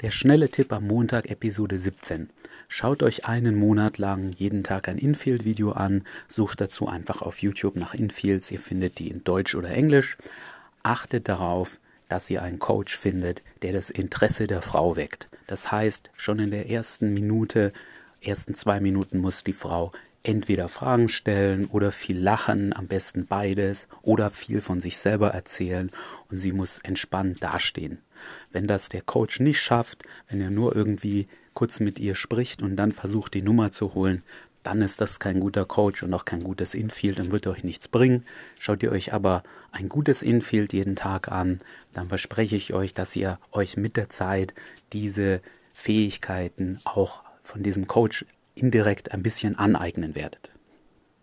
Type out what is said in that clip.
Der schnelle Tipp am Montag, Episode 17. Schaut euch einen Monat lang jeden Tag ein Infield-Video an, sucht dazu einfach auf YouTube nach Infields, ihr findet die in Deutsch oder Englisch. Achtet darauf, dass ihr einen Coach findet, der das Interesse der Frau weckt. Das heißt, schon in der ersten Minute, ersten zwei Minuten muss die Frau entweder Fragen stellen oder viel lachen, am besten beides, oder viel von sich selber erzählen und sie muss entspannt dastehen. Wenn das der Coach nicht schafft, wenn er nur irgendwie kurz mit ihr spricht und dann versucht, die Nummer zu holen, dann ist das kein guter Coach und auch kein gutes Infield und wird euch nichts bringen. Schaut ihr euch aber ein gutes Infield jeden Tag an, dann verspreche ich euch, dass ihr euch mit der Zeit diese Fähigkeiten auch von diesem Coach indirekt ein bisschen aneignen werdet.